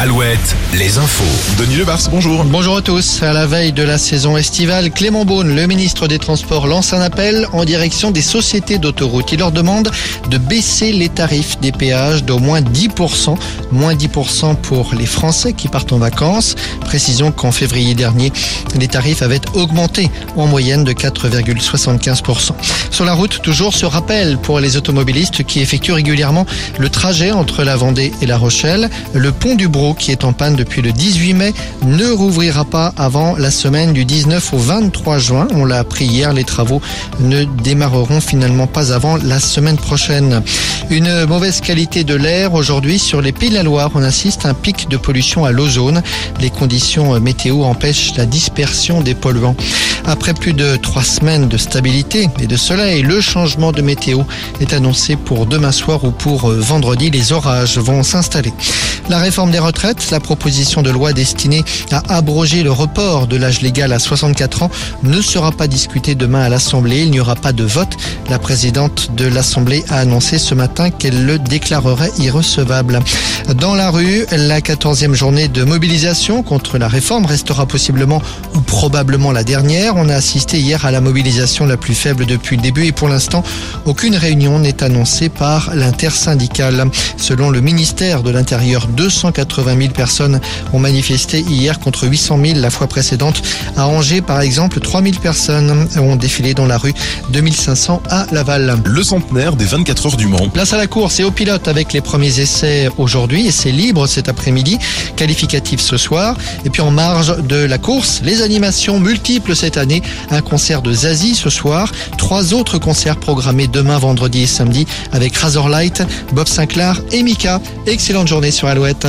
Alouette, les infos. Denis Lebars, bonjour. Bonjour à tous. À la veille de la saison estivale, Clément Beaune, le ministre des Transports, lance un appel en direction des sociétés d'autoroutes. Il leur demande de baisser les tarifs des péages d'au moins 10%, moins 10% pour les Français qui partent en vacances. Précision qu'en février dernier, les tarifs avaient augmenté en moyenne de 4,75%. Sur la route, toujours ce rappel pour les automobilistes qui effectuent régulièrement le trajet entre la Vendée et la Rochelle. Le pont du Brou, qui est en panne depuis le 18 mai, ne rouvrira pas avant la semaine du 19 au 23 juin. On l'a appris hier, les travaux ne démarreront finalement pas avant la semaine prochaine. Une mauvaise qualité de l'air aujourd'hui sur les Pays de la Loire. On assiste à un pic de pollution à l'ozone. Les conditions météo empêchent la dispersion des polluants. Après plus de trois semaines de stabilité et de soleil, le changement de météo est annoncé pour demain soir ou pour vendredi. Les orages vont s'installer. La réforme des retraites, la proposition de loi destinée à abroger le report de l'âge légal à 64 ans ne sera pas discutée demain à l'Assemblée. Il n'y aura pas de vote. La présidente de l'Assemblée a annoncé ce matin qu'elle le déclarerait irrecevable. Dans la rue, la 14e journée de mobilisation contre la réforme restera possiblement ou probablement la dernière. On a assisté hier à la mobilisation la plus faible depuis le début et pour l'instant, aucune réunion n'est annoncée par l'intersyndicale. Selon le ministère de l'Intérieur, 280 000 personnes ont manifesté hier contre 800 000 la fois précédente. À Angers, par exemple, 3 000 personnes ont défilé dans la rue, 2500 à Laval. Le centenaire des 24 heures du Mans. Place à la course et au pilote avec les premiers essais aujourd'hui. Essais libres cet après-midi, qualificatif ce soir. Et puis en marge de la course, les animations multiples cette Un concert de Zazie ce soir. Trois autres concerts programmés demain, vendredi et samedi avec Razorlight, Bob Sinclair et Mika. Excellente journée sur Alouette.